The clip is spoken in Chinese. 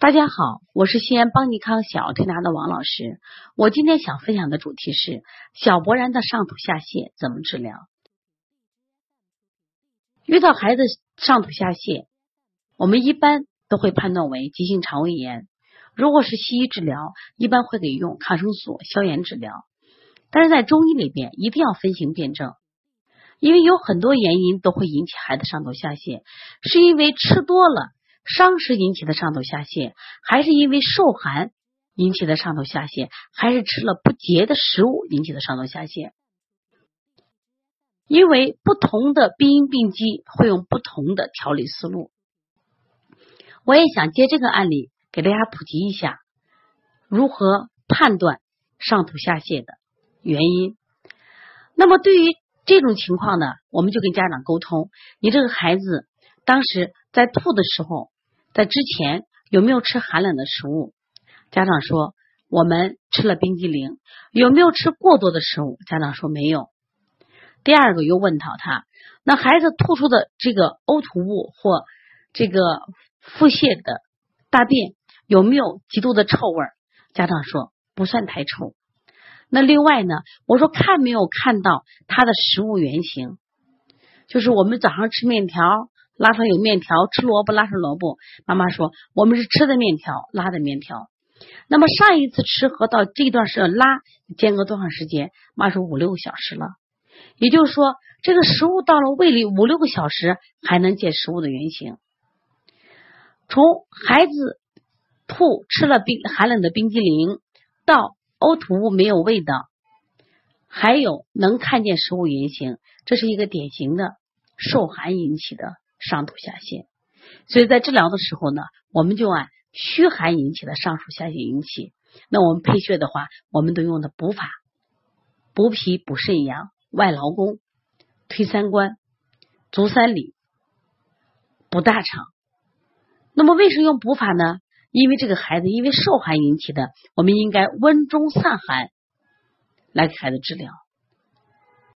大家好，我是西安邦尼康小儿推拿的王老师。我今天想分享的主题是小勃然的上吐下泻怎么治疗？遇到孩子上吐下泻，我们一般都会判断为急性肠胃炎。如果是西医治疗，一般会给用抗生素消炎治疗。但是在中医里边，一定要分型辨证，因为有很多原因都会引起孩子上吐下泻，是因为吃多了。伤食引起的上吐下泻，还是因为受寒引起的上吐下泻，还是吃了不洁的食物引起的上吐下泻？因为不同的病因病机会用不同的调理思路。我也想借这个案例给大家普及一下如何判断上吐下泻的原因。那么对于这种情况呢，我们就跟家长沟通，你这个孩子当时在吐的时候。在之前有没有吃寒冷的食物？家长说我们吃了冰激凌。有没有吃过多的食物？家长说没有。第二个又问到他，那孩子吐出的这个呕吐物或这个腹泻的大便有没有极度的臭味？家长说不算太臭。那另外呢？我说看没有看到他的食物原型，就是我们早上吃面条。拉上有面条，吃萝卜拉上萝卜。妈妈说我们是吃的面条，拉的面条。那么上一次吃和到这段是拉间隔多长时间？妈说五六个小时了。也就是说，这个食物到了胃里五六个小时还能见食物的原型。从孩子吐吃了冰寒冷的冰激凌到呕吐物没有味道，还有能看见食物原型，这是一个典型的受寒引起的。上吐下泻，所以在治疗的时候呢，我们就按虚寒引起的上吐下泻引起。那我们配穴的话，我们都用的补法：补脾、补肾阳、外劳宫、推三关、足三里、补大肠。那么为什么用补法呢？因为这个孩子因为受寒引起的，我们应该温中散寒来给孩子治疗。